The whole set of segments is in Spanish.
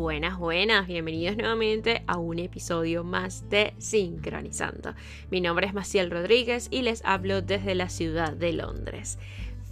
Buenas, buenas, bienvenidos nuevamente a un episodio más de Sincronizando. Mi nombre es Maciel Rodríguez y les hablo desde la ciudad de Londres.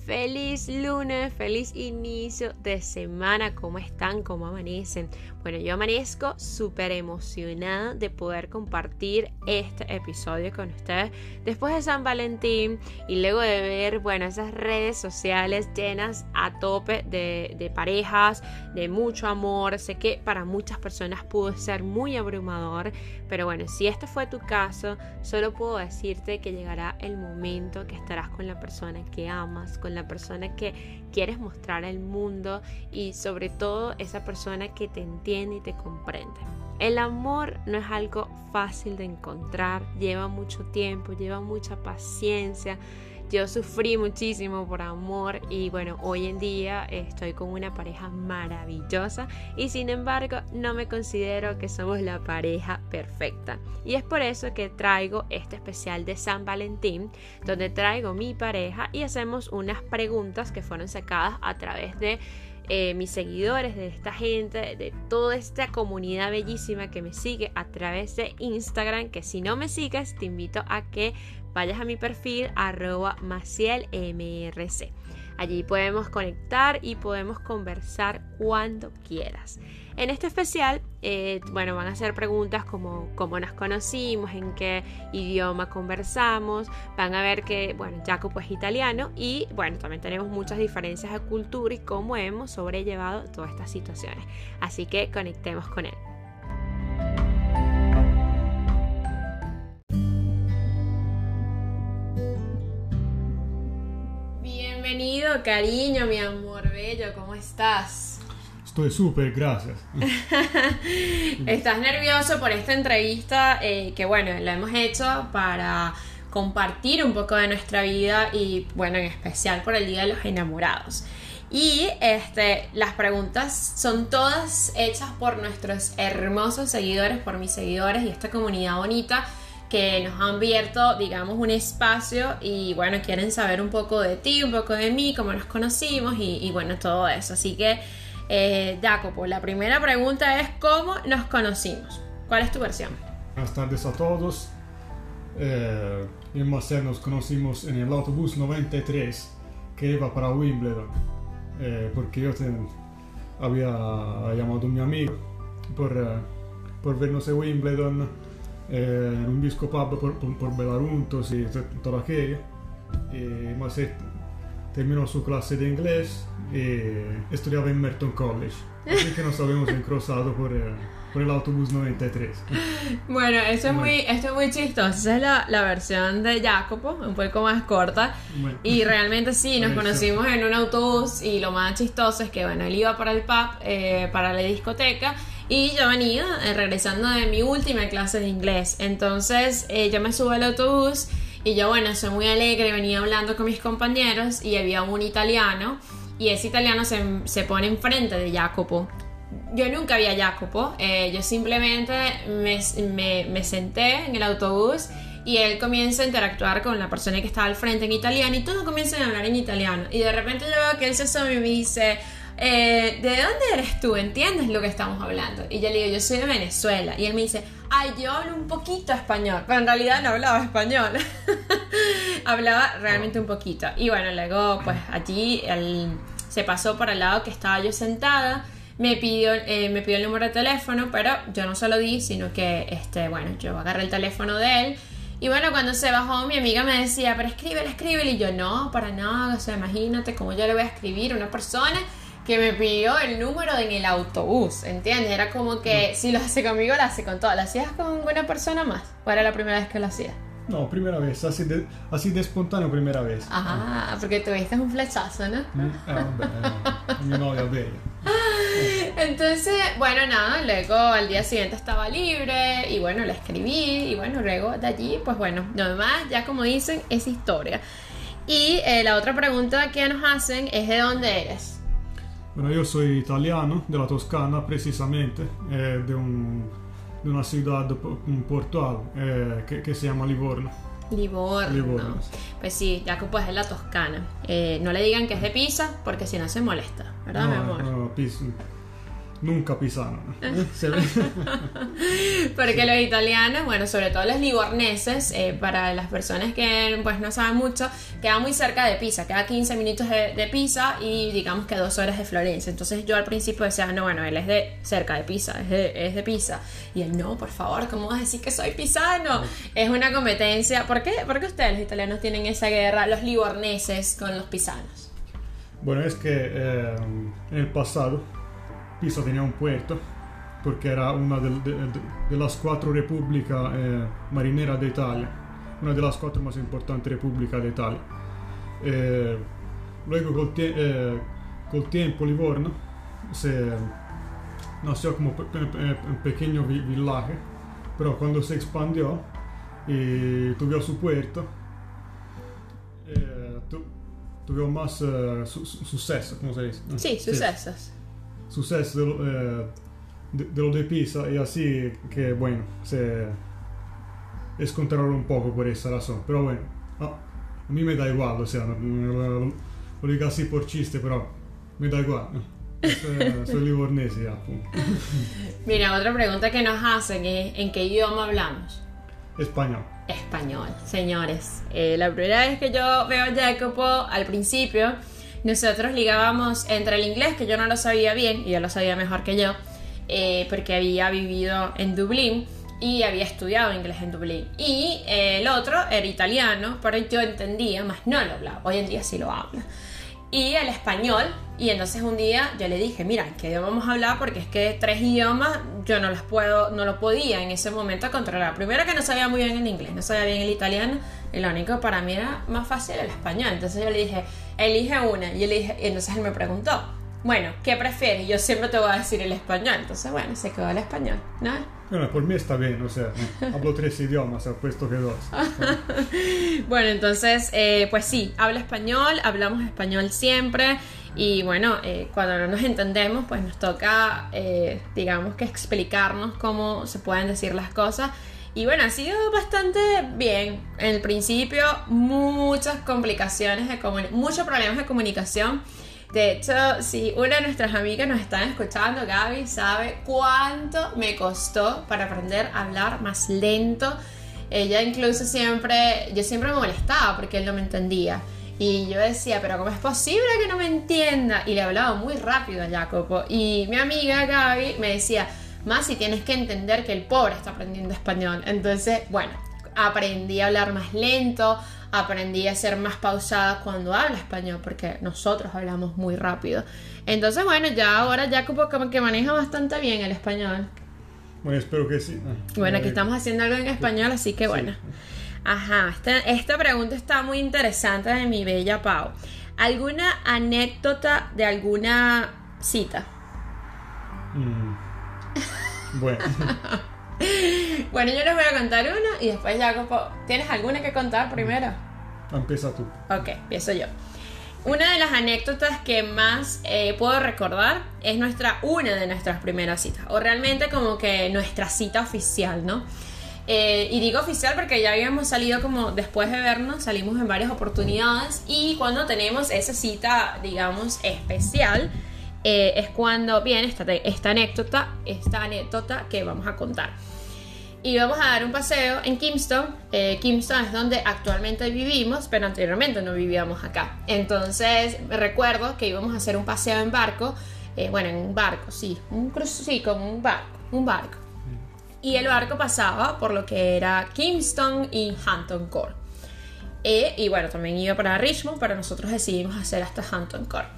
Feliz lunes, feliz inicio de semana. ¿Cómo están? ¿Cómo amanecen? Bueno, yo amanezco súper emocionada de poder compartir este episodio con ustedes después de San Valentín y luego de ver, bueno, esas redes sociales llenas a tope de, de parejas, de mucho amor. Sé que para muchas personas pudo ser muy abrumador, pero bueno, si este fue tu caso, solo puedo decirte que llegará el momento que estarás con la persona que amas, con la persona que quieres mostrar al mundo y sobre todo esa persona que te entiende y te comprende. El amor no es algo fácil de encontrar, lleva mucho tiempo, lleva mucha paciencia, yo sufrí muchísimo por amor y bueno, hoy en día estoy con una pareja maravillosa y sin embargo no me considero que somos la pareja perfecta. Y es por eso que traigo este especial de San Valentín, donde traigo mi pareja y hacemos unas preguntas que fueron sacadas a través de eh, mis seguidores, de esta gente, de toda esta comunidad bellísima que me sigue a través de Instagram, que si no me sigues te invito a que vayas a mi perfil arroba macielmrc. Allí podemos conectar y podemos conversar cuando quieras. En este especial, eh, bueno, van a ser preguntas como cómo nos conocimos, en qué idioma conversamos. Van a ver que, bueno, Jacopo es italiano y, bueno, también tenemos muchas diferencias de cultura y cómo hemos sobrellevado todas estas situaciones. Así que conectemos con él. Bienvenido, cariño, mi amor bello, ¿cómo estás? Estoy súper, gracias. ¿Estás nervioso por esta entrevista eh, que, bueno, la hemos hecho para compartir un poco de nuestra vida y, bueno, en especial por el Día de los Enamorados? Y este, las preguntas son todas hechas por nuestros hermosos seguidores, por mis seguidores y esta comunidad bonita que nos han abierto, digamos, un espacio y bueno, quieren saber un poco de ti, un poco de mí, cómo nos conocimos y, bueno, todo eso. Así que, eh, Jacopo, la primera pregunta es ¿cómo nos conocimos? ¿Cuál es tu versión? Buenas tardes a todos. Eh, en Marcel nos conocimos en el autobús 93 que iba para Wimbledon, eh, porque yo había llamado a mi amigo por, eh, por vernos en Wimbledon eh, en un disco pub por, por, por Belaruntos y todo aquello. Y Macet terminó su clase de inglés y estudiaba en Merton College. Así que nos habíamos encruzado por, por el autobús 93. Bueno, eso es muy, esto es muy chistoso. Esa es la, la versión de Jacopo, un poco más corta. Bueno. Y realmente sí, nos conocimos en un autobús y lo más chistoso es que, bueno, él iba para el pub, eh, para la discoteca. Y yo venía eh, regresando de mi última clase de inglés. Entonces eh, yo me subo al autobús y yo, bueno, soy muy alegre, venía hablando con mis compañeros y había un italiano y ese italiano se, se pone enfrente de Jacopo. Yo nunca vi a Jacopo, eh, yo simplemente me, me, me senté en el autobús y él comienza a interactuar con la persona que estaba al frente en italiano y todos comienzan a hablar en italiano. Y de repente yo veo que él se asoma y me dice, eh, ¿de dónde eres tú? ¿Entiendes lo que estamos hablando? Y yo le digo, yo soy de Venezuela. Y él me dice, ay, yo hablo un poquito español. Pero en realidad no hablaba español. hablaba realmente un poquito. Y bueno, luego pues allí él se pasó para el lado que estaba yo sentada. Me pidió, eh, me pidió el número de teléfono, pero yo no se lo di, sino que, este, bueno, yo agarré el teléfono de él. Y bueno, cuando se bajó, mi amiga me decía, pero escríbele, escríbele. Y yo, no, para nada. O sea, imagínate cómo yo le voy a escribir a una persona que me pidió el número en el autobús, ¿entiendes? Era como que si lo hace conmigo, lo hace con todo. ¿Lo hacías con una persona más? ¿O era la primera vez que lo hacías? No, primera vez, así de, así de espontáneo, primera vez. Ajá, porque tuviste un flechazo, ¿no? Mm, ah, mi novia bella. Entonces, bueno, nada, luego al día siguiente estaba libre y bueno, la escribí y bueno, luego de allí, pues bueno, lo demás, ya como dicen, es historia. Y eh, la otra pregunta que nos hacen es de dónde eres. Bueno, yo soy italiano, de la Toscana precisamente, eh, de, un, de una ciudad po- portual eh, que, que se llama Livorno. Livorno. Livorno. Pues sí, Jacopo es de la Toscana. Eh, no le digan que es de Pisa porque si no se molesta, ¿verdad, mi No, amor? no, Pisa, nunca pisano. Porque los italianos, bueno, sobre todo los livorneses, eh, para las personas que pues no saben mucho, queda muy cerca de Pisa, queda 15 minutos de, de Pisa y digamos que dos horas de Florencia. Entonces yo al principio decía, no, bueno, él es de cerca de Pisa, es de, es de Pisa. Y él, no, por favor, ¿cómo vas a decir que soy pisano? Es una competencia. ¿Por qué, ¿Por qué ustedes los italianos tienen esa guerra, los livorneses con los pisanos? Bueno, es que eh, en el pasado Pisa tenía un puerto porque era una de, de- de- de las cuatro repúblicas eh, marineras de Italia, una de las cuatro más importantes repúblicas de Italia. Eh, luego col, tie- eh, col tiempo Livorno se nació como pe- pe- pe- un pequeño vi- villaje, pero cuando se expandió y tuvo su puerto, tu- tuvo más su- su- suceso, ¿cómo se dice? Sí, sucesos. Suceso de, eh, de, de de Pisa y así que bueno, se descontrolaron un poco por esa razón. Pero bueno, a, mí me da igual, o sea, lo, lo digo así por chiste, pero me da igual. Soy, soy livornese ya. Mira, otra pregunta que nos hacen es, ¿en qué idioma hablamos? Español. Español, señores. Eh, la primera vez que yo veo a Jacopo, al principio, nosotros ligábamos entre el inglés, que yo no lo sabía bien, y él lo sabía mejor que yo, eh, porque había vivido en Dublín y había estudiado inglés en Dublín. Y eh, el otro era italiano, pero yo entendía, más no lo hablaba. Hoy en día sí lo habla. Y el español, y entonces un día yo le dije, mira, ¿en ¿qué idioma vamos a hablar? Porque es que tres idiomas yo no los puedo, no lo podía en ese momento controlar. Primero que no sabía muy bien el inglés, no sabía bien el italiano, y lo único para mí era más fácil el español. Entonces yo le dije, elige una, y yo le dije, y entonces él me preguntó, bueno, ¿qué prefieres? Yo siempre te voy a decir el español. Entonces, bueno, se quedó el español, ¿no? Bueno, por mí está bien, o sea, hablo tres idiomas, puesto que dos. Bueno, entonces, eh, pues sí, habla español, hablamos español siempre y bueno, eh, cuando no nos entendemos, pues nos toca, eh, digamos que explicarnos cómo se pueden decir las cosas. Y bueno, ha sido bastante bien. En el principio, muchas complicaciones de muchos problemas de comunicación. De hecho, si una de nuestras amigas nos están escuchando, Gaby, sabe cuánto me costó para aprender a hablar más lento. Ella incluso siempre, yo siempre me molestaba porque él no me entendía. Y yo decía, pero ¿cómo es posible que no me entienda? Y le hablaba muy rápido a Jacopo. Y mi amiga Gaby me decía, más si tienes que entender que el pobre está aprendiendo español. Entonces, bueno, aprendí a hablar más lento, aprendí a ser más pausada cuando hablo español, porque nosotros hablamos muy rápido. Entonces, bueno, ya ahora Jacopo como que maneja bastante bien el español. Bueno, espero que sí. Bueno, aquí estamos haciendo algo en español, así que bueno. Ajá, esta, esta pregunta está muy interesante de mi bella Pau. ¿Alguna anécdota de alguna cita? mm, Bueno, Bueno, yo les voy a contar una y después Jacopo, ¿tienes alguna que contar primero? empieza tú. Ok, empiezo yo. Una de las anécdotas que más eh, puedo recordar es nuestra, una de nuestras primeras citas, o realmente como que nuestra cita oficial, ¿no? Eh, y digo oficial porque ya habíamos salido como después de vernos, salimos en varias oportunidades y cuando tenemos esa cita, digamos, especial, eh, es cuando viene esta, esta anécdota, esta anécdota que vamos a contar. Y vamos a dar un paseo en Kingston. Eh, Kingston es donde actualmente vivimos, pero anteriormente no vivíamos acá. Entonces recuerdo que íbamos a hacer un paseo en barco. eh, bueno, en un barco, sí. Un cruce, sí, como un barco. Un barco. Y el barco pasaba por lo que era Kingston y Hampton Court. Eh, y bueno, también iba para Richmond, pero nosotros decidimos hacer hasta Hampton Court.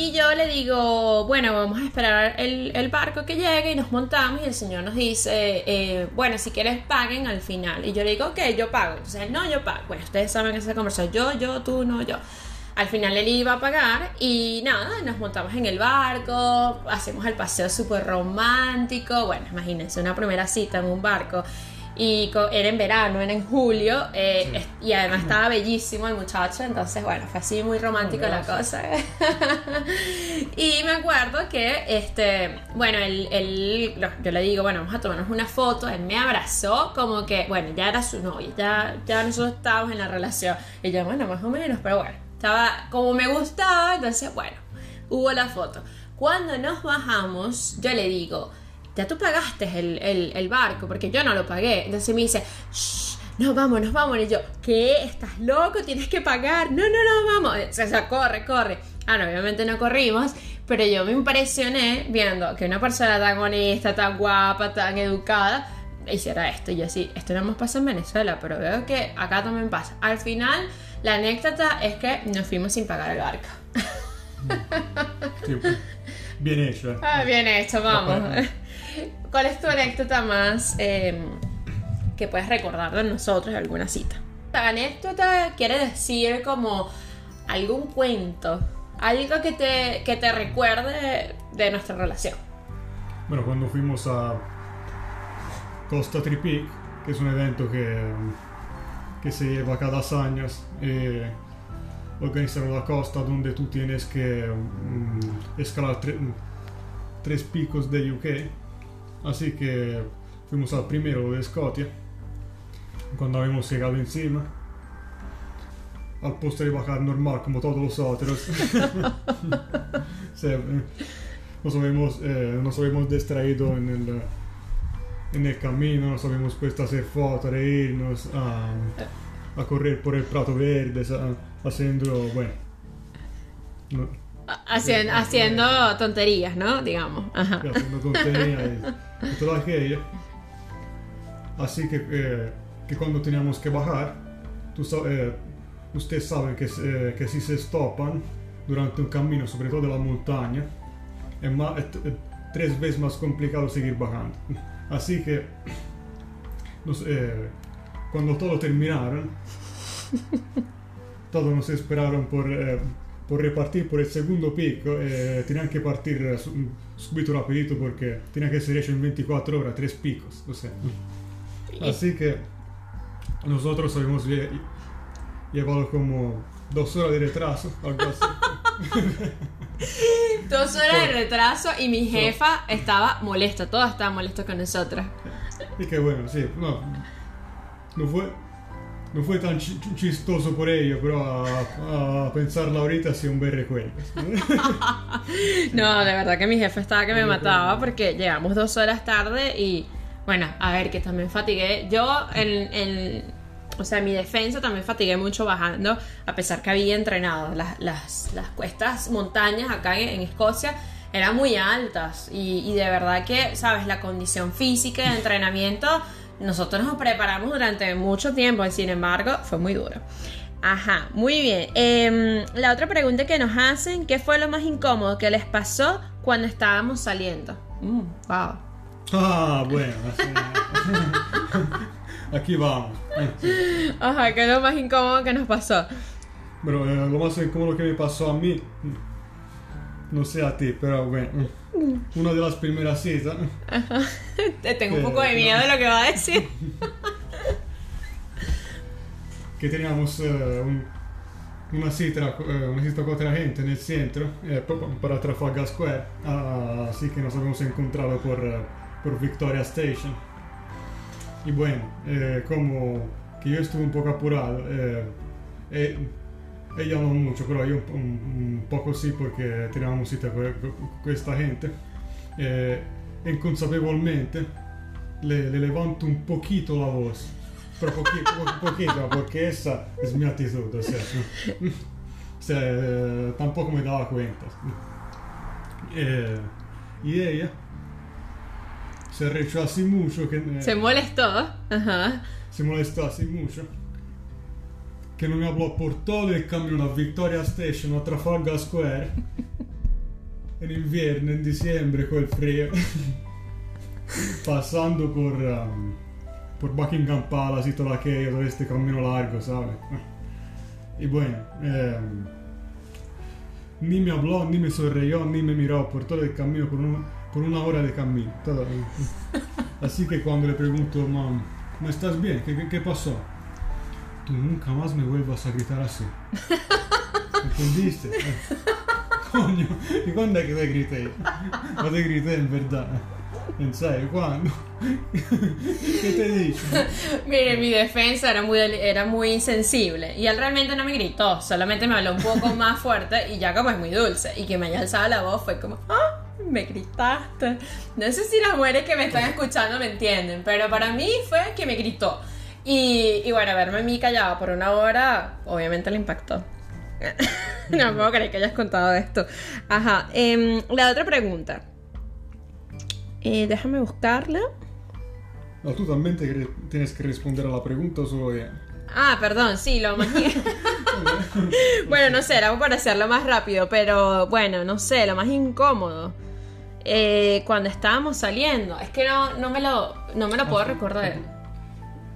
Y yo le digo, bueno, vamos a esperar el, el barco que llegue y nos montamos. Y el señor nos dice, eh, bueno, si quieres paguen al final. Y yo le digo, ok, yo pago. Entonces no, yo pago. Bueno, ustedes saben esa conversación, yo, yo, tú, no, yo. Al final él iba a pagar y nada, nos montamos en el barco, hacemos el paseo súper romántico. Bueno, imagínense una primera cita en un barco. Y era en verano, era en julio, eh, Sí. y además estaba bellísimo el muchacho, entonces bueno, fue así muy romántico la cosa. y me acuerdo que, este, bueno, él, yo le digo, bueno, vamos a tomarnos una foto, él me abrazó como que, bueno, ya era su novia, ya, ya nosotros estábamos en la relación. Y yo, bueno, más o menos, pero bueno, estaba como me gustaba, entonces bueno, hubo la foto. Cuando nos bajamos, yo le digo, ya tú pagaste el, el- el barco, porque yo no lo pagué. Entonces me dice, "Shh, no, vamos, nos vamos. Y yo, ¿qué? ¿Estás loco? Tienes que pagar. No, no, no, vamos. O sea, o sea, corre, corre. Ah, no, obviamente no corrimos, pero yo me impresioné viendo que una persona tan honesta, tan guapa, tan educada, hiciera esto. Y yo así, esto no más pasa en Venezuela, pero veo que acá también pasa. Al final, la anécdota es que nos fuimos sin pagar el barco. Sí, bien hecho. Ah, bien hecho, vamos. ¿Cuál es tu anécdota más eh, que puedes recordar de nosotros de alguna cita? La anécdota quiere decir como algún cuento, algo que te, que te recuerde de nuestra relación. Bueno, cuando fuimos a Costa Tripic, que es un evento que, que se lleva cada años, eh, organizaron la costa donde tú tienes que mm, escalar tre- tres picos de UK. Así que fuimos al primero de Scotia. Cuando habíamos llegado encima, al posto de bajar normal, como todos los otros, se- nos habíamos, eh, nos habíamos distraído en el, en el camino, nos habíamos puesto a hacer fotos, a reírnos, a, a correr por el Prato Verde, haciendo, bueno, no, Haciendo, haciendo tonterías, ¿no? Digamos. Ajá. haciendo tonterías. Así que, eh, que cuando teníamos que bajar, tú eh, ustedes saben que, eh, que si se stopan durante un camino, sobre todo en la montaña, es, más, es tres veces más complicado seguir bajando. Así que, nos- eh, cuando todo terminaron, todos nos esperaron por, eh, por repartir por el segundo pico. Eh, tenían que partir eh, su- subito rapidito porque tenía que ser hecho en 24 horas, tres picos. O sea. Así que nosotros habíamos lle- llevado como dos horas de retraso, algo así. Dos horas de retraso y mi jefa estaba molesta. Todos estaban molestos con nosotros. Y que bueno, sí, no, no fue, no fue tan chi- chistoso por ello, pero a, a pensarlo ahorita sí un bel recuerdo. No, de verdad que mi jefe estaba que me mataba porque llegamos dos horas tarde y bueno, a ver, que también fatigué. Yo en, en- o sea, mi defensa también fatigué mucho bajando, a pesar que había entrenado. Las, las, las cuestas montañas acá en, en Escocia eran muy altas y, y de verdad que, sabes, la condición física y de entrenamiento, nosotros nos preparamos durante mucho tiempo y sin embargo fue muy duro. Ajá, muy bien. Em, la otra pregunta que nos hacen, ¿qué fue lo más incómodo que les pasó cuando estábamos saliendo? Mm, wow. Ah, bueno. Aquí vamos. Ajá, ¿qué es lo más incómodo que nos pasó? Pero eh, lo más incómodo que me pasó a mí, no sé a ti, pero bueno, una de las primeras citas, Te Tengo un poco de miedo de lo que va a decir. que teníamos eh, un- una cita, eh, una cita con otra gente en el centro, eh, pa- pa- para Trafalgar Square, Ah, así que nos habíamos encontrado por, eh, por Victoria Station. Y bueno, eh, como que yo estuve un poco apurado, eh, eh, ella no mucho, pero yo un, un- poco sí porque teníamos cita con, con- con esta gente. Eh, inconsapevolmente le, le levanto un poquito la voz. Pero poquito, po- poquito, porque esa es mi actitud, o sea, o sea, tampoco me daba cuenta. Eh, y ella se rechazó así mucho que eh, Se molestó. Ajá. se molestó así mucho que no me habló por todo el camino a Victoria Station a Trafalgar Square en invierno, en diciembre con el frío pasando por um, por Buckingham Palace y todo aquello, todo este camino largo, ¿sabes? Y bueno, em, ni me habló, ni me sonrió, ni me miró por todo el camino, por, una- por una hora de camino. todo. Así que cuando le pregunto, mam, ¿no estás bien? ¿Qué, qué, qué pasó? Tú nunca más me vuelvas a gritar así. ¿Entendiste? Coño, ¿y cuándo es que te grité? No te grité en verdad. ¿En serio? ¿Cuándo? ¿Qué te dije? Mire, mi defensa era muy, era muy insensible y él realmente no me gritó, solamente me habló un poco más fuerte y ya como es muy dulce y que me haya alzado la voz fue como, ah, me gritaste. No sé si las mujeres que me están escuchando me entienden, pero para mí fue que me gritó. Y, y bueno, verme a mí callada por una hora, obviamente le impactó. no puedo creer que hayas contado esto. Ajá. em, la otra pregunta. Eh, déjame buscarla. No, tú también te tienes que responder a la pregunta solo ella. Ah, perdón, sí, lo más... bueno, no sé, era para hacerlo más rápido, pero bueno, no sé, lo más incómodo. Eh, cuando estábamos saliendo, es que no, no me lo, no me lo puedo recordar.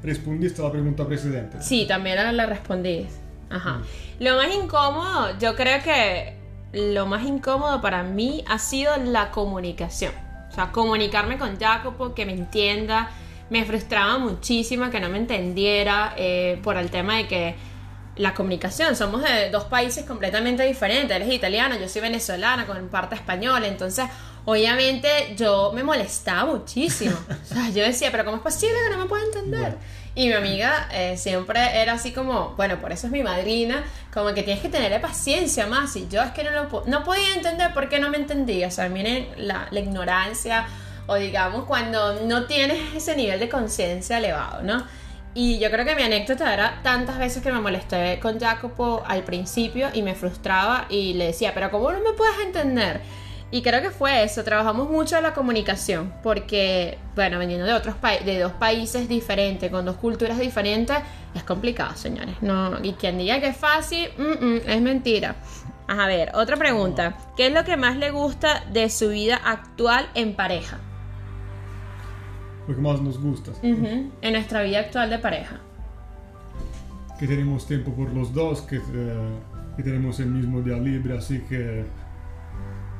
Respondiste a la pregunta precedente. Sí, también la, la respondí. Ajá. Lo más incómodo, yo creo que lo más incómodo para mí ha sido la comunicación. O sea, comunicarme con Jacopo, que me entienda. Me frustraba muchísimo que no me entendiera eh, por el tema de que la comunicación, somos de dos países completamente diferentes. Él es italiano, yo soy venezolana con parte española. Entonces, obviamente, yo me molestaba muchísimo. O sea, yo decía, pero ¿cómo es posible que no me pueda entender? Bueno. Y mi amiga eh, siempre era así como, bueno, por eso es mi madrina, como que tienes que tenerle paciencia más. Y yo es que no lo no podía entender por qué no me entendía. O sea, miren la, la ignorancia o digamos cuando no tienes ese nivel de conciencia elevado, ¿no? Y yo creo que mi anécdota era tantas veces que me molesté con Jacopo al principio y me frustraba y le decía, pero ¿cómo no me puedes entender? Y creo que fue eso, trabajamos mucho en la comunicación, porque, bueno, veniendo de otros pa- de dos países diferentes, con dos culturas diferentes, es complicado, señores. No, y quien diga que es fácil, mm, mm, es mentira. A ver, otra pregunta. ¿Qué es lo que más le gusta de su vida actual en pareja? Lo que más nos gusta. En nuestra vida actual de pareja. Que tenemos tiempo por los dos, que, eh, que tenemos el mismo día libre, así que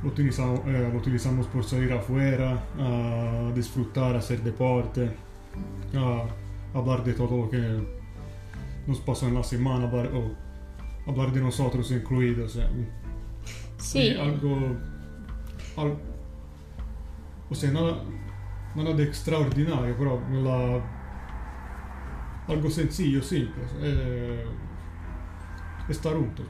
lo utilizamos, eh, lo utilizamos por salir afuera, a disfrutar, hacer deporte, a hablar de todo lo que nos pasó en la semana, hablar, o hablar de nosotros incluidos. eh. Sí. Eh, algo, al- o sea, nada, nada de extraordinario, pero la- algo sencillo, simple. eh, estar juntos.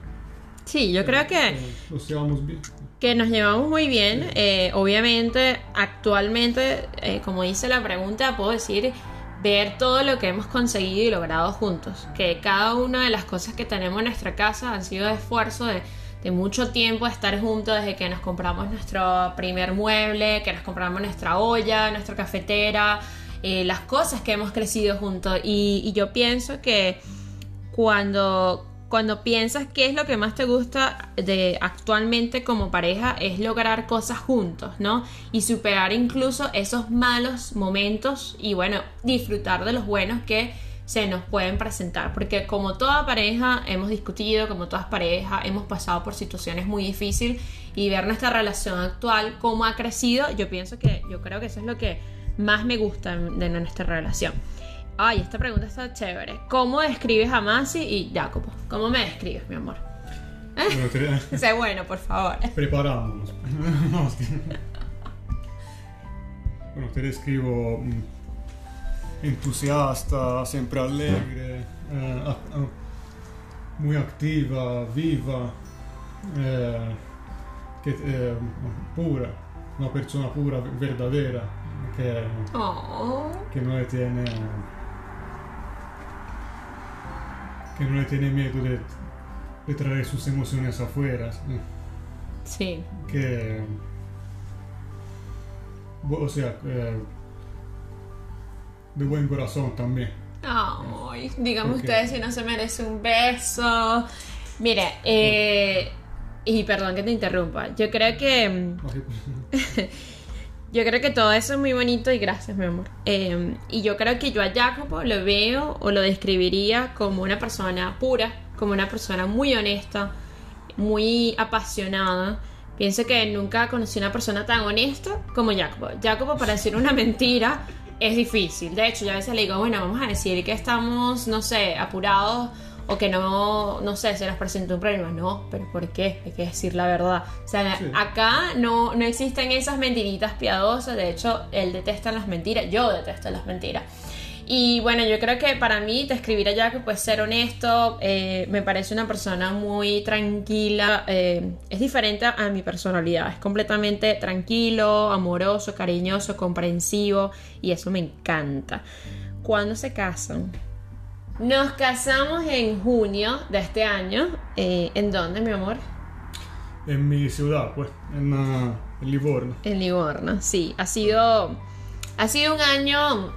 Sí, yo creo que... Eh, nos llevamos bien. Que nos llevamos muy bien. eh, obviamente, actualmente, eh, como dice la pregunta, puedo decir ver todo lo que hemos conseguido y logrado juntos. Que cada una de las cosas que tenemos en nuestra casa han sido de esfuerzo de, mucho tiempo de estar juntos desde que nos compramos nuestro primer mueble, que nos compramos nuestra olla, nuestra cafetera, eh, las cosas que hemos crecido juntos. Y yo pienso que cuando, cuando piensas qué es lo que más te gusta de actualmente como pareja es lograr cosas juntos, ¿no? Y superar incluso esos malos momentos y bueno, disfrutar de los buenos que se nos pueden presentar, porque como toda pareja hemos discutido, como todas parejas hemos pasado por situaciones muy difíciles y ver nuestra relación actual, cómo ha crecido, yo pienso que yo creo que eso es lo que más me gusta de nuestra relación. Ay, esta pregunta está chévere. ¿Cómo describes a Masi y Jacopo? ¿Cómo me describes, mi amor? Te- Sé bueno, por favor. preparámonos. No, es que- bueno, te describo mm, entusiasta, siempre alegre, eh, muy activa, viva, eh, que, eh, pura, una persona pura, verdadera, que, Oh. que no tiene que no le tiene miedo de, de traer sus emociones afuera. ¿sí? Que o sea eh, de buen corazón también Ay, dígame Ok. ustedes si no se merece un beso. Mire, eh, y perdón que te interrumpa. Yo creo que. Yo creo que todo eso es muy bonito y gracias, mi amor. Eh, y yo creo que yo a Jacopo lo veo o lo describiría como una persona pura, como una persona muy honesta, muy apasionada. Pienso que nunca conocí una persona tan honesta como Jacopo. Jacopo, para decir una mentira, es difícil. De hecho, yo a veces le digo, bueno, vamos a decir que estamos, no sé, apurados o que no, no sé, se nos presentó un problema. No, pero ¿por qué? Hay que decir la verdad. O sea, Sí. acá no, no existen esas mentiritas piadosas. De hecho, él detesta las mentiras. Yo detesto las mentiras. Y bueno, yo creo que para mí, te escribir allá que pues ser honesto, eh, me parece una persona muy tranquila, eh, es diferente a mi personalidad, es completamente tranquilo, amoroso, cariñoso, comprensivo y eso me encanta. ¿Cuándo se casan? Nos casamos en junio de este año. Eh, ¿En dónde, mi amor? En mi ciudad, pues, en, ah, en Livorno. En Livorno, sí. Ha sido, ha sido un año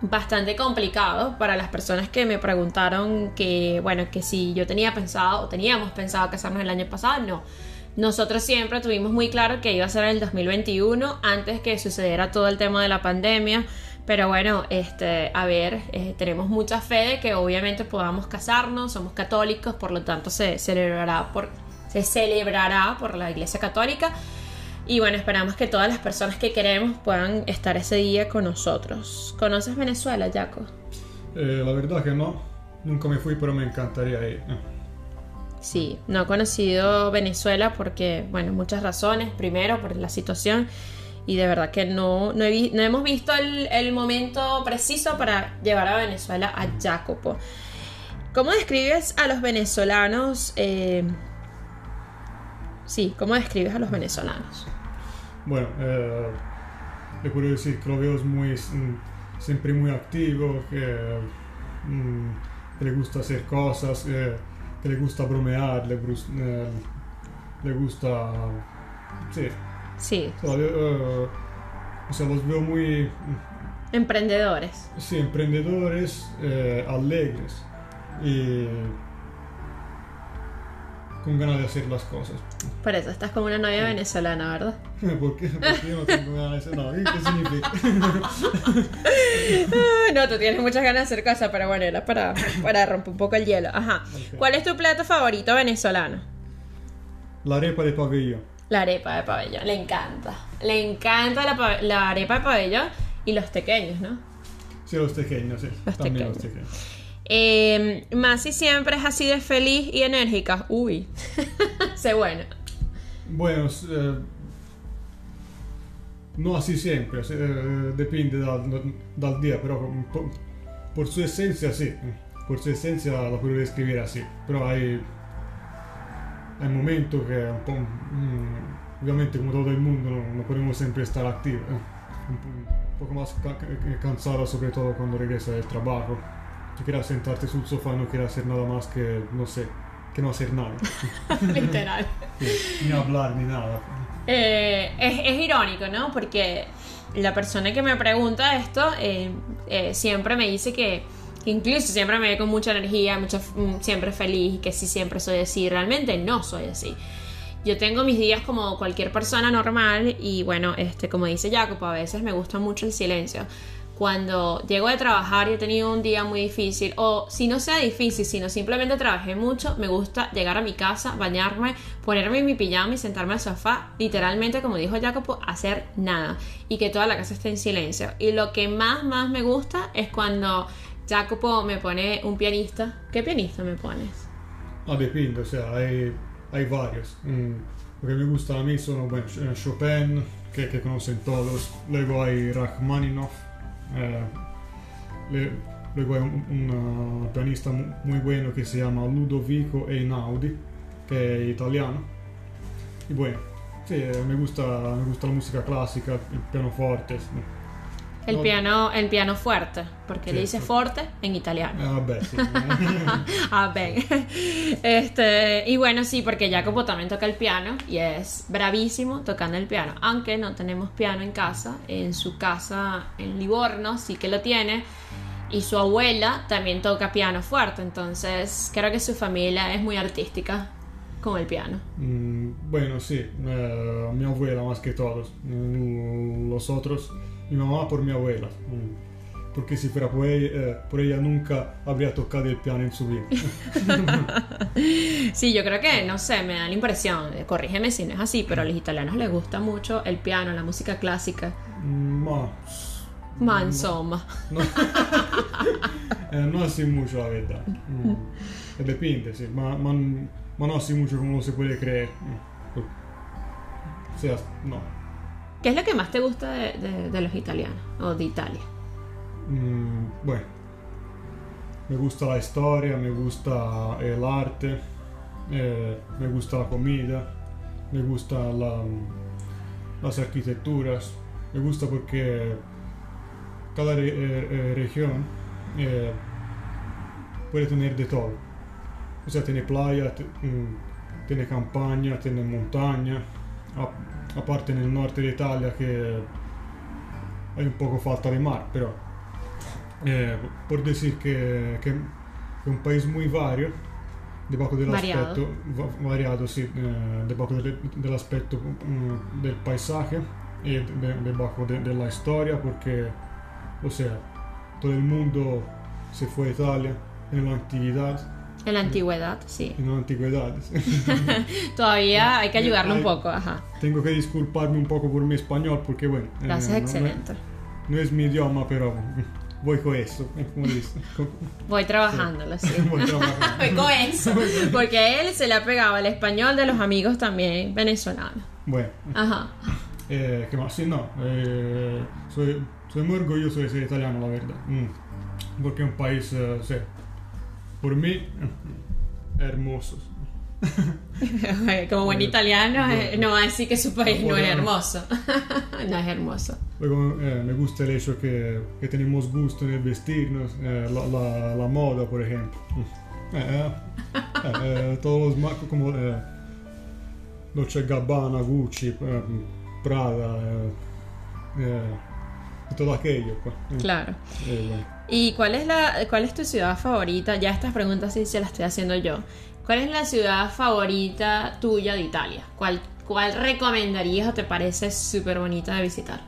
bastante complicado para las personas que me preguntaron que, bueno, que si yo tenía pensado o teníamos pensado casarnos el año pasado, no. Nosotros siempre tuvimos muy claro que iba a ser el 2021 antes que sucediera todo el tema de la pandemia. Pero bueno, este, a ver, eh, tenemos mucha fe de que obviamente podamos casarnos, somos católicos, por lo tanto se celebrará por, se celebrará por la Iglesia Católica. Y bueno, esperamos que todas las personas que queremos puedan estar ese día con nosotros. ¿Conoces Venezuela, Jaco? Eh, la verdad que no, nunca me fui, pero me encantaría ir. Sí, no he conocido Venezuela porque, bueno, muchas razones. Primero, por la situación. Y de verdad que no, no, he no hemos visto el, el momento preciso para llevar a Venezuela a Jacopo. ¿Cómo describes a los venezolanos? eh, Sí, ¿cómo describes a los venezolanos? Bueno, eh, le puedo decir que lo veo muy, mm, siempre muy activo, que, mm, que le gusta hacer cosas, eh, que le gusta bromear, le, eh, le gusta... Sí, Sí, o sea, eh, o sea, los veo muy... emprendedores. Sí, emprendedores, eh, alegres y con ganas de hacer las cosas. Por eso estás como una novia venezolana, ¿verdad? ¿Por qué? Porque yo no tengo ganas de hacer nada. ¿Y ¿Qué significa? Ay, no, tú tienes muchas ganas de hacer cosas, pero bueno, era para, para romper un poco el hielo. Ajá. Ok. ¿Cuál es tu plato favorito venezolano? La arepa de pabellón. La arepa de pabellón. Le encanta. Le encanta la, la arepa de pabellón y los pequeños, ¿no? Sí, los pequeños, sí. Los También los pequeños. Eh, Masi siempre es así de feliz y enérgica. Uy. sé bueno. Bueno, eh, no así siempre, se- eh, depende dal, dal día, pero por, por su esencia sí. Por su esencia la puedo describir así. Pero hay, hay momentos que un po', mm, obviamente como todo el mundo no, no podemos siempre estar activos. eh. Un, po- un poco más ca- ca- cansado sobre todo cuando regresa del trabajo. Que quieras sentarte sul sofá y no quieras hacer nada más que, no sé, que no hacer nada. Literal. Sí, ni hablar ni nada. Eh, es, es irónico, ¿no? Porque la persona que me pregunta esto eh, eh, siempre me dice que, incluso siempre me ve con mucha energía, mucha, mm, siempre feliz, que sí siempre soy así. Realmente no soy así. Yo tengo mis días como cualquier persona normal y bueno, este, como dice Jacopo, a veces me gusta mucho el silencio. Cuando llego de trabajar y he tenido un día muy difícil, o si no sea difícil, sino simplemente trabajé mucho, me gusta llegar a mi casa, bañarme, ponerme en mi pijama y sentarme al sofá, literalmente, como dijo Jacopo, hacer nada y que toda la casa esté en silencio. Y lo que más, más me gusta es cuando Jacopo me pone un pianista. ¿Qué pianista me pones? Ah, depende, o sea, hay, hay varios. Mm, lo que me gusta a mí son bueno, Ch- Chopin, que, que conocen todos. Luego hay Rachmaninoff. eh, le- luego hay un, un, uh, pianista mu- muy bueno que se llama Ludovico Einaudi, que es italiano. Y bueno, sí, eh, me gusta, me gusta la música clásica, el pianoforte. El No- piano, el piano fuerte, porque le dice forte en italiano. Vabbè, sì. Ah, ven. Este, y bueno, sí, porque Jacopo también toca el piano y es bravísimo tocando el piano. Aunque no tenemos piano en casa, en su casa en Livorno sí que lo tiene. Y su abuela también toca piano fuerte, entonces creo que su familia es muy artística con el piano. Mm, bueno, sí, eh, mi abuela más que todos. Mm, los otros, mi mamá por mi abuela. Mm, porque si fuera por ella, eh, por ella nunca habría tocado el piano en su vida. Sí, yo creo que, no sé, me da la impresión, eh, corrígeme si no es así, pero a los italianos les gusta mucho el piano, la música clásica. Mm, ma, Ma insomma. no, eh, no así mucho, la verdad. Mm, depende, sí, ma, ma, ma no así mucho como se puede creer. O sea, no. ¿Qué es lo que más te gusta de, los italianos o de Italia? Mm, bueno, me gusta la historia, me gusta el arte, eh, me gusta la comida, me gusta la- las arquitecturas, me gusta porque cada re- eh, eh, región eh, puede tener de todo. O sea, tiene playa, mm, tiene campaña, tiene montaña, a- aparte en el norte de Italia que hay un poco falta de mar, pero eh, por decir que, que es un país muy vario, debajo del Variado. aspecto va- variado, sí, eh, debajo del, del aspecto mm, del paisaje y de- debajo de, de la historia, porque, o sea, todo el mundo se fue a Italia en la antigüedad, En la antigüedad, sí. en la antigüedad. Todavía hay que ayudarlo un poco, ajá. Tengo que disculparme un poco por mi español, porque bueno, eh, Gracias, no- no- excelente. No, es mi idioma, pero voy con eso, con- Voy trabajándolo, sí. voy trabajando. Voy con eso. Porque él se le ha pegado al español de los amigos también venezolanos. Bueno, Ajá. eh, ¿qué más? Sí, no, eh, soy, soy muy orgulloso de ser italiano, la verdad. Mm. Porque es un país, eh, sí, por mí, mm, hermoso. Como buen italiano, eh, no va a decir que su país no es hermoso. No es hermoso. Luego eh, me gusta el hecho que, que tenemos gusto en el vestirnos, eh, la, la- la moda, por ejemplo. Eh, todos los marcos como Dolce Gabbana, Gucci, Prada, todo aquello. pues. Claro. Bueno. ¿Y cuál es, la, cuál es tu ciudad favorita? Ya estas preguntas sí se las estoy haciendo yo. ¿Cuál es la ciudad favorita tuya de Italia? ¿Cuál, cuál recomendarías o te parece súper bonita de visitar?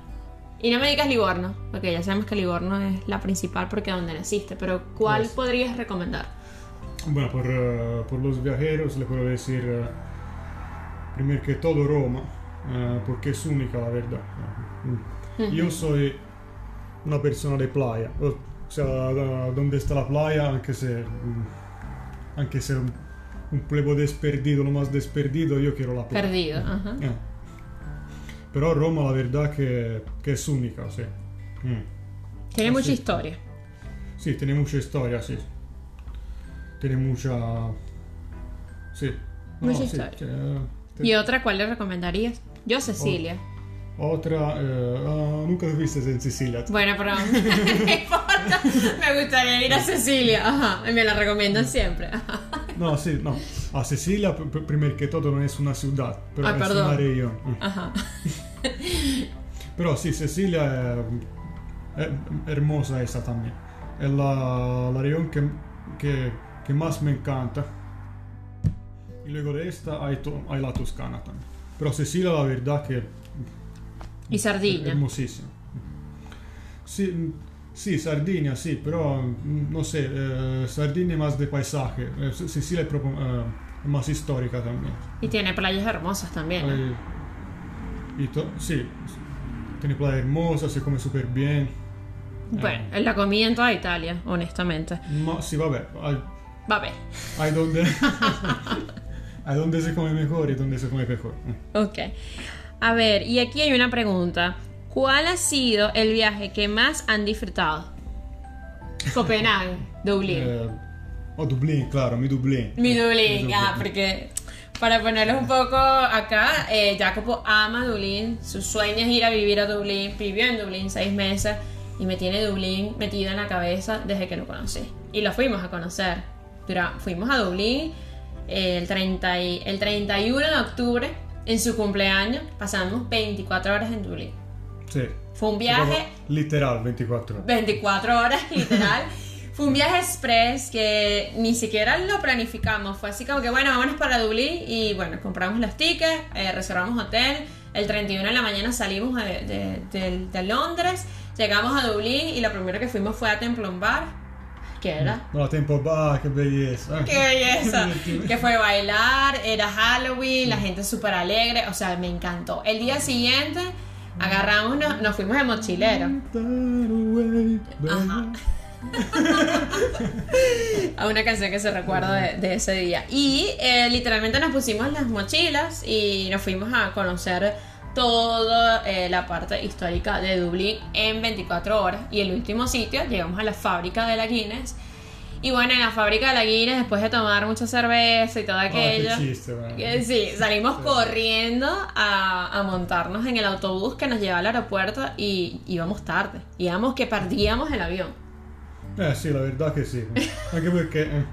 Y no me digas Livorno, porque ya sabemos que Livorno es la principal porque es donde naciste, pero ¿cuál Yes. podrías recomendar? Bueno, por, eh, por los viajeros le puedo decir, eh, primero que todo Roma, eh, porque es única la verdad. Mm. Yo soy una persona de playa, o sea, donde está la playa, aunque sea, mm, aunque sea un, un pueblo desperdido, lo más desperdido, yo quiero la playa. Perdido. Ajá. Eh. Pero Roma la verdad que, que es única, sí. Mm. Tiene mucha historia. Sí, tiene mucha historia, sí. Tiene mucha... Sí. Mucha sí, historia. ¿Y otra cuál le recomendarías? Yo Cecilia. Otra... eh, ah, nunca fuiste en Sicilia. Bueno, pero no importa. Me gustaría ir a Cecilia. Ajá. Me la recomiendan siempre. Ajá. No, sí, no. A Sicilia, pr- pr- primero que todo, no es una ciudad, pero Ah, es perdón. una región. Mm. Ajá. Pero sí, Sicilia es, es hermosa esa también. Es la, la región que, que, que más me encanta. Y luego de esta hay, hay la Toscana también. Pero Sicilia, la verdad que Y Sardinia. Hermosísimo. Sí, sí, Sardinia, sí, pero mm, no sé, eh, Sardinia es más de paisaje. Eh, Sicilia es, eh, más histórica también. Y tiene playas hermosas también. sí, tiene playa hermosa, se come súper bien. Bueno, la comida en toda Italia, honestamente. Ma, sí, vabbè, hay, Va a ver. hay donde, hay donde se come mejor y donde se come peor. Ok. A ver, y aquí hay una pregunta. ¿Cuál ha sido el viaje que más han disfrutado? Copenhague, Dublín. Eh, oh, Dublín, claro, mi Dublín. Mi Dublín, Mi ah, porque para ponerlos un poco acá, eh, Jacopo ama Dublín, su sueño es ir a vivir a Dublín, vivió en Dublín seis meses y me tiene Dublín metido en la cabeza desde que lo conocí. Y lo fuimos a conocer. Dura- fuimos a Dublín eh, el, 30 y- el 31 de octubre, en su cumpleaños, pasamos 24 horas en Dublín. Sí. Fue un viaje Literal, 24 horas. 24 horas, literal. Fue un viaje express que ni siquiera lo planificamos. Fue así como que, bueno, vámonos para Dublín y bueno, compramos los tickets, eh, reservamos hotel. El 31 de la mañana salimos de, de- de- de Londres, llegamos a Dublín y lo primero que fuimos fue a Templon Bar. ¿Qué era? No, tiempo va, qué belleza. ¡Qué belleza! que fue bailar, era Halloween, la gente súper alegre, o sea, me encantó. El día siguiente agarramos, nos, nos fuimos de mochilero. Ajá. a una canción que se recuerda de, de ese día. Y eh, literalmente nos pusimos las mochilas y nos fuimos a conocer toda eh, la parte histórica de Dublín en 24 horas. Y el último sitio, llegamos a la fábrica de la Guinness. Y bueno, en la fábrica de la Guinness, después de tomar mucha cerveza y todo aquello, Ah, qué chiste, que sí, salimos corriendo a, a montarnos en el autobús que nos llevaba al aeropuerto y íbamos tarde. Íbamos que perdíamos el avión. Eh sì, la che sì. Anche perché eh,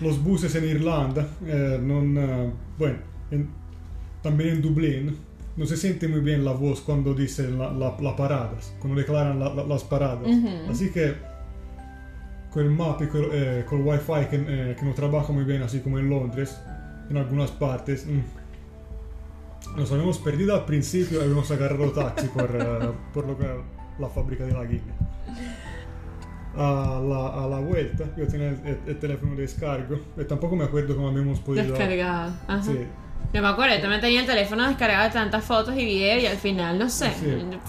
los buses en Irlanda, eh, eh, bueno, en- también en Dublín, no se siente muy bien la voz cuando dicen la, la- la paradas, cuando declaran la- la- las paradas. Ujú. Así que con el map y con, eh, con el wifi que, eh, que no trabaja muy bien, así como en Londres, en algunas partes, mm, nos habíamos perdido al principio y habíamos agarrado taxi por, eh, por lo que la fábrica de la Guinea. A la, a la vuelta yo tenía el, el- el teléfono de descargo y tampoco me acuerdo cómo habíamos podido... Descargado. Ajá. Sí, No me acuerdo, yo también tenía el teléfono descargado de tantas fotos y videos y al final, no sé,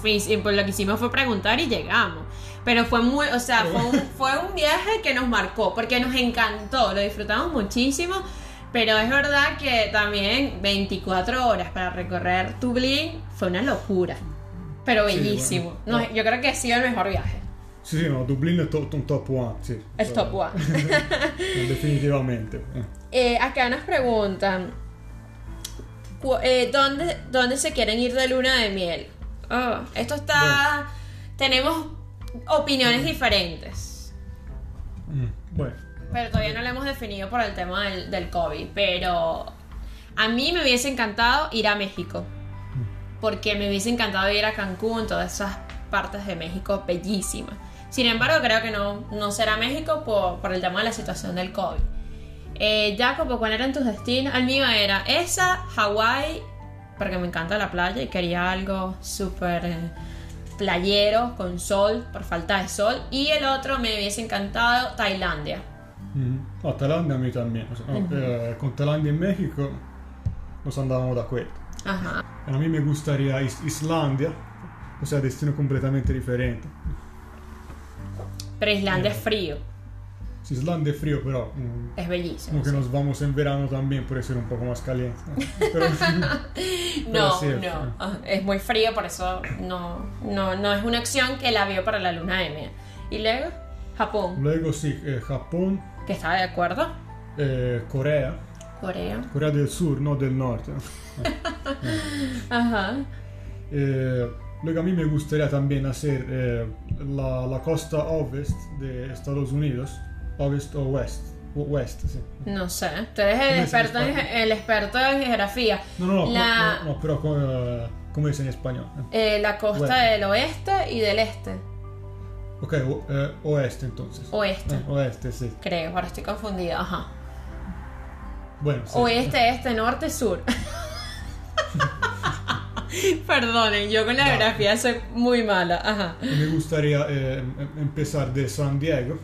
Sí. y pues lo que hicimos fue preguntar y llegamos. Pero fue muy, o sea, fue un, fue un viaje que nos marcó porque nos encantó, lo disfrutamos muchísimo. Pero es verdad que también 24 horas para recorrer Dublín fue una locura. Pero Sí, bellísimo. bueno. No, yo creo que ha sido el mejor viaje. sí, sí, no, Dublín es to- un top one, sí. El top one. Definitivamente. eh. Acá nos preguntan eh, ¿dónde, ¿dónde se quieren ir de luna de miel? Oh, esto está... Tenemos opiniones diferentes, Mm, Bueno, pero todavía no lo hemos definido por el tema del, del COVID. Pero a mí me hubiese encantado ir a México, porque me hubiese encantado ir a Cancún, todas esas partes de México bellísimas. Sin embargo, creo que no, no será México por, por el tema de la situación del COVID. Eh, Jacobo, ¿cuáles eran tus destinos? El mío era esa, Hawái, porque me encanta la playa y quería algo súper eh, playero, con sol, por falta de sol. Y el otro me hubiese encantado Tailandia. mm, Tailandia a mí también. o sea, no, eh, con Tailandia y México nos andábamos de acuerdo. Ajá. A mí me gustaría Is- Islandia, o sea, destino completamente diferente. Pero Islandia es frío, Si Islandia es frío, pero mm, es bellísimo. como que nos vamos en verano también, puede ser un poco más caliente. ¿no? Pero, No, sí, no, ah, es muy frío, por eso no, no, no es una opción que la vio para la luna de miel. Y luego, Japón, luego sí, eh, Japón, que estaba de acuerdo. eh, Corea, Corea. Corea del Sur, no del Norte. Ajá. Eh, luego a mí me gustaría también hacer eh, la, la costa ovest de Estados Unidos, ovest o west, west, sí. No sé, tú eres el ¿Cómo es en experto en, el experto en geografía. No, no, no, La- no, no, pero como, eh, ¿cómo es en español? Eh, la costa Bueno. del oeste y del este. Ok, eh, oeste entonces. Oeste, Eh, oeste, sí. creo, ahora estoy confundida. Ajá. Bueno, sí. Oeste, este, norte, sur. Perdonen, yo con la No. geografía soy muy mala. Ajá. Me gustaría eh, em- empezar de San Diego,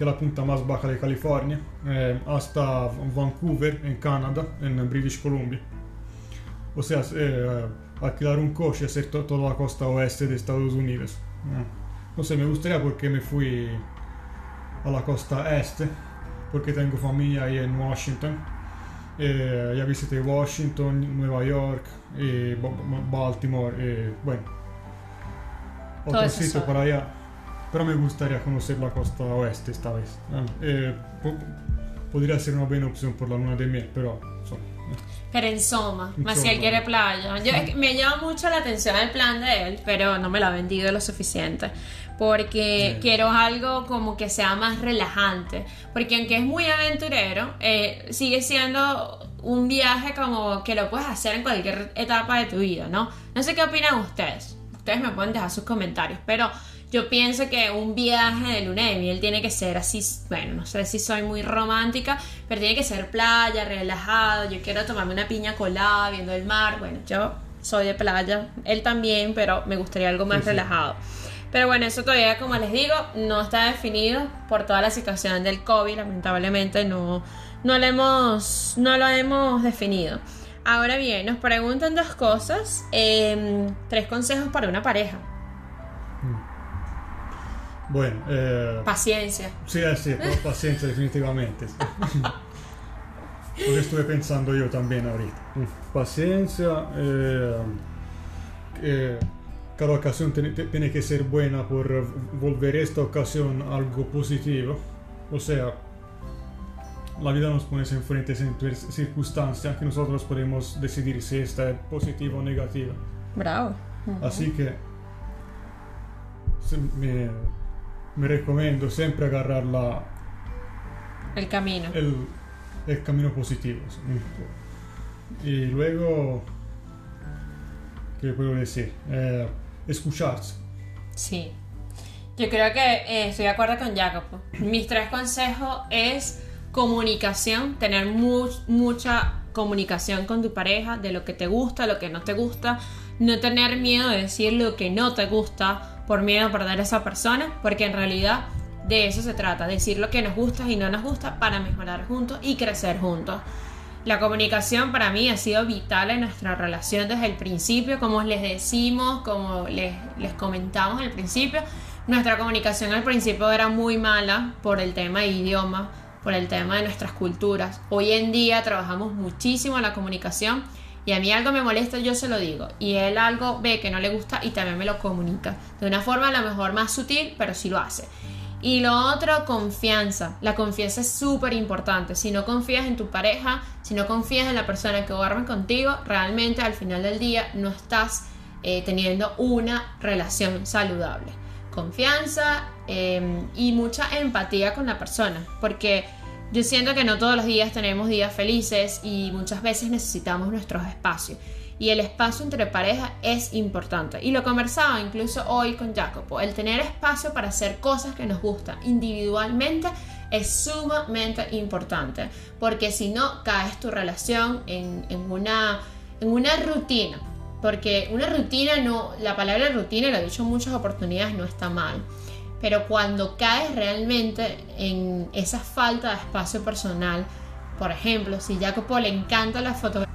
que es la punta más baja de California, eh, hasta Vancouver, en Canadá, en British Columbia. O sea, eh, alquilar un coche y hacer to- toda la costa oeste de Estados Unidos. Eh, No sé, me gustaría porque me fui a la costa este, porque tengo familia ahí en Washington. Eh, ya visité Washington, Nueva York, y Ba- Ba- Baltimore, y bueno, Toda otro esa sitio zona. por allá. Pero me gustaría conocer la costa oeste esta vez. Ah, eh, po- podría ser una buena opción por la luna de miel, pero son- Pero en Soma, En más si él Soma. quiere playa. Yo, es que me llama mucho la atención el plan de él, pero no me lo ha vendido lo suficiente. Porque Sí. quiero algo como que sea más relajante. Porque aunque es muy aventurero, eh, sigue siendo un viaje como que lo puedes hacer en cualquier etapa de tu vida, ¿no? No sé qué opinan ustedes. Ustedes me pueden dejar sus comentarios, pero yo pienso que un viaje de luna de miel tiene que ser así, bueno, no sé si soy muy romántica, pero tiene que ser playa, relajado, yo quiero tomarme una piña colada viendo el mar, bueno, yo soy de playa, él también, pero me gustaría algo más Sí, sí. relajado. Pero bueno, eso todavía, como les digo, no está definido por toda la situación del COVID, lamentablemente no, no, lo, hemos, no lo hemos definido. Ahora bien, nos preguntan dos cosas, em, tres consejos para una pareja. Bueno, eh, Paciencia. sí, eh, sí, pa- paciencia definitivamente. sí. Lo que estuve pensando yo también ahorita. Mm, Paciencia. eh, eh, cada ocasión tiene, que ser buena por eh, volver esta ocasión algo positivo. O sea, la vida nos pone en diferentes cir- circunstancias que nosotros podemos decidir si esta es positiva o negativa. Bravo. Así que se- me, me recomiendo siempre agarrar la, El camino. el, el camino positivo. ¿sí? Y luego, ¿qué puedo decir? Eh, escucharse. Sí. Yo creo que eh, estoy de acuerdo con Jacopo. Mis tres consejos es comunicación, tener mu- mucha comunicación con tu pareja de lo que te gusta, lo que no te gusta, no tener miedo de decir lo que no te gusta por miedo a perder a esa persona, porque en realidad de eso se trata, decir lo que nos gusta y no nos gusta para mejorar juntos y crecer juntos. La comunicación para mí ha sido vital en nuestra relación desde el principio, como les decimos, como les, comentamos al principio. Nuestra comunicación al principio era muy mala por el tema de idioma, por el tema de nuestras culturas. Hoy en día trabajamos muchísimo la comunicación y a mí algo me molesta, yo se lo digo. Y él algo ve que no le gusta y también me lo comunica. De una forma a lo mejor más sutil, pero sí lo hace. Y lo otro, confianza. La confianza es súper importante. Si no confías en tu pareja, si no confías en la persona que duerme contigo, realmente al final del día no estás eh, teniendo una relación saludable. Confianza eh, y mucha empatía con la persona. Porque yo siento que no todos los días tenemos días felices y muchas veces necesitamos nuestros espacios. Y el espacio entre parejas es importante. Y lo conversaba incluso hoy con Jacopo. El tener espacio para hacer cosas que nos gustan individualmente es sumamente importante. Porque si no, caes tu relación en, en una, en una rutina. Porque una rutina no, la palabra rutina, lo he dicho en muchas oportunidades, no está mal. Pero cuando caes realmente en esa falta de espacio personal, por ejemplo, si Jacopo le encanta la fotografía,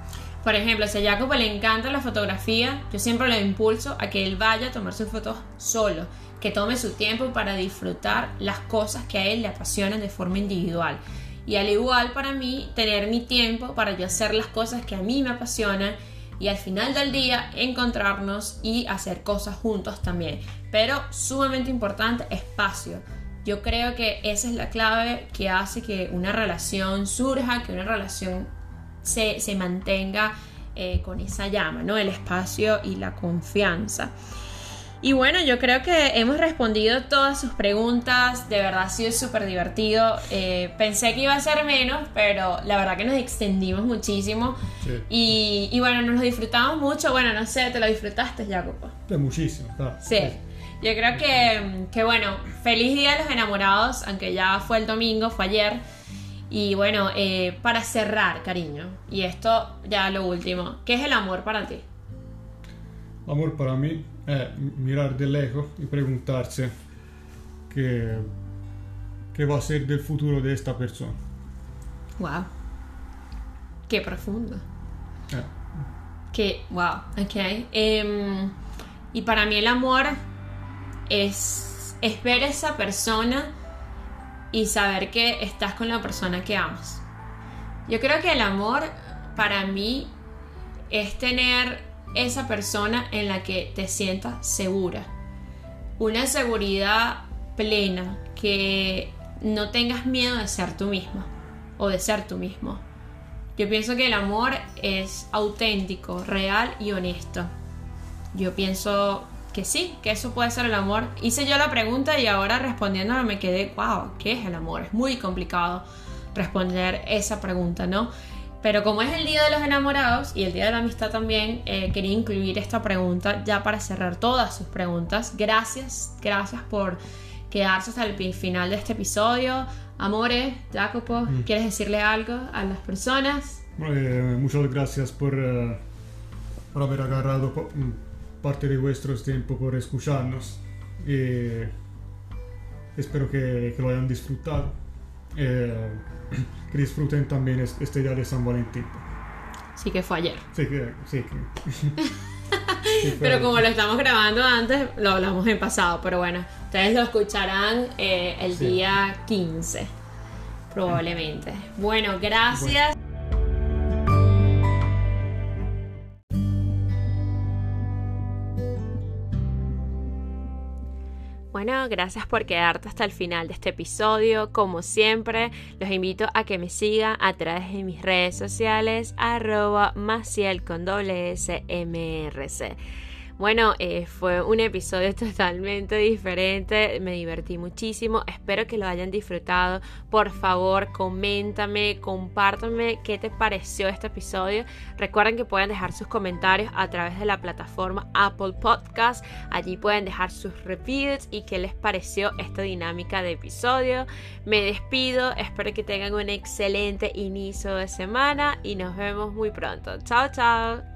por ejemplo, si a Jacopo le encanta la fotografía, yo siempre le impulso a que él vaya a tomar sus fotos solo, que tome su tiempo para disfrutar las cosas que a él le apasionan de forma individual. Y al igual para mí, tener mi tiempo para yo hacer las cosas que a mí me apasionan y al final del día encontrarnos y hacer cosas juntos también. Pero sumamente importante, espacio. Yo creo que esa es la clave que hace que una relación surja, que una relación se, se mantenga eh, con esa llama, ¿no? El espacio y la confianza. Y bueno, yo creo que hemos respondido todas sus preguntas. De verdad ha sido súper divertido. Eh, pensé que iba a ser menos, pero la verdad que nos extendimos muchísimo. Sí. Y, y bueno, nos lo disfrutamos mucho. Bueno, no sé, ¿te lo disfrutaste, Jacopo? Muchísimo, claro. Sí. Yo creo que, que bueno, feliz día de los enamorados, aunque ya fue el domingo, fue ayer. Y bueno, eh, para cerrar, cariño, y esto ya lo último, ¿qué es el amor para ti? Amor para mí è mirar de lejos y preguntarse qué, qué va a ser del futuro de esta persona. Wow. Qué profundo. Eh, Que, wow, ok. Em, y para mí el amor es, es ver a esa persona y saber que estás con la persona que amas. Yo creo que el amor para mí es tener esa persona en la que te sientas segura. Una seguridad plena, que no tengas miedo de ser tú misma o de ser tú mismo. Yo pienso que el amor es auténtico, real y honesto. Yo pienso que sí, que eso puede ser el amor. Hice yo la pregunta y ahora respondiéndola me quedé, wow, ¿qué es el amor? Es muy complicado responder esa pregunta, ¿no? Pero como es el Día de los Enamorados y el Día de la Amistad también, eh, quería incluir esta pregunta ya para cerrar todas sus preguntas. Gracias, gracias por quedarse hasta el final de este episodio. Amores, Jacopo, ¿quieres decirle algo a las personas? eh, muchas gracias por, eh, por haber agarrado mm, parte de vuestro tiempo por escucharnos. Y espero que, que lo hayan disfrutado. Eh, que disfruten también es- este día de San Valentín. Sí que fue ayer. Sí, que, sí, que- Sí, Pero como lo estamos grabando antes, lo hablamos en pasado. Pero bueno, Ustedes lo escucharán eh, el día 15, probablemente. Bueno, gracias. Bueno, gracias por quedarte hasta el final de este episodio. Como siempre, los invito a que me sigan a través de mis redes sociales, arroba maciel con doble S MRC. Bueno, eh, fue un episodio totalmente diferente, me divertí muchísimo, espero que lo hayan disfrutado. Por favor, coméntame, compártame qué te pareció este episodio. Recuerden que pueden dejar sus comentarios a través de la plataforma Apple Podcast. Allí pueden dejar sus reviews y qué les pareció esta dinámica de episodio. Me despido, espero que tengan un excelente inicio de semana y nos vemos muy pronto. Chao, chao.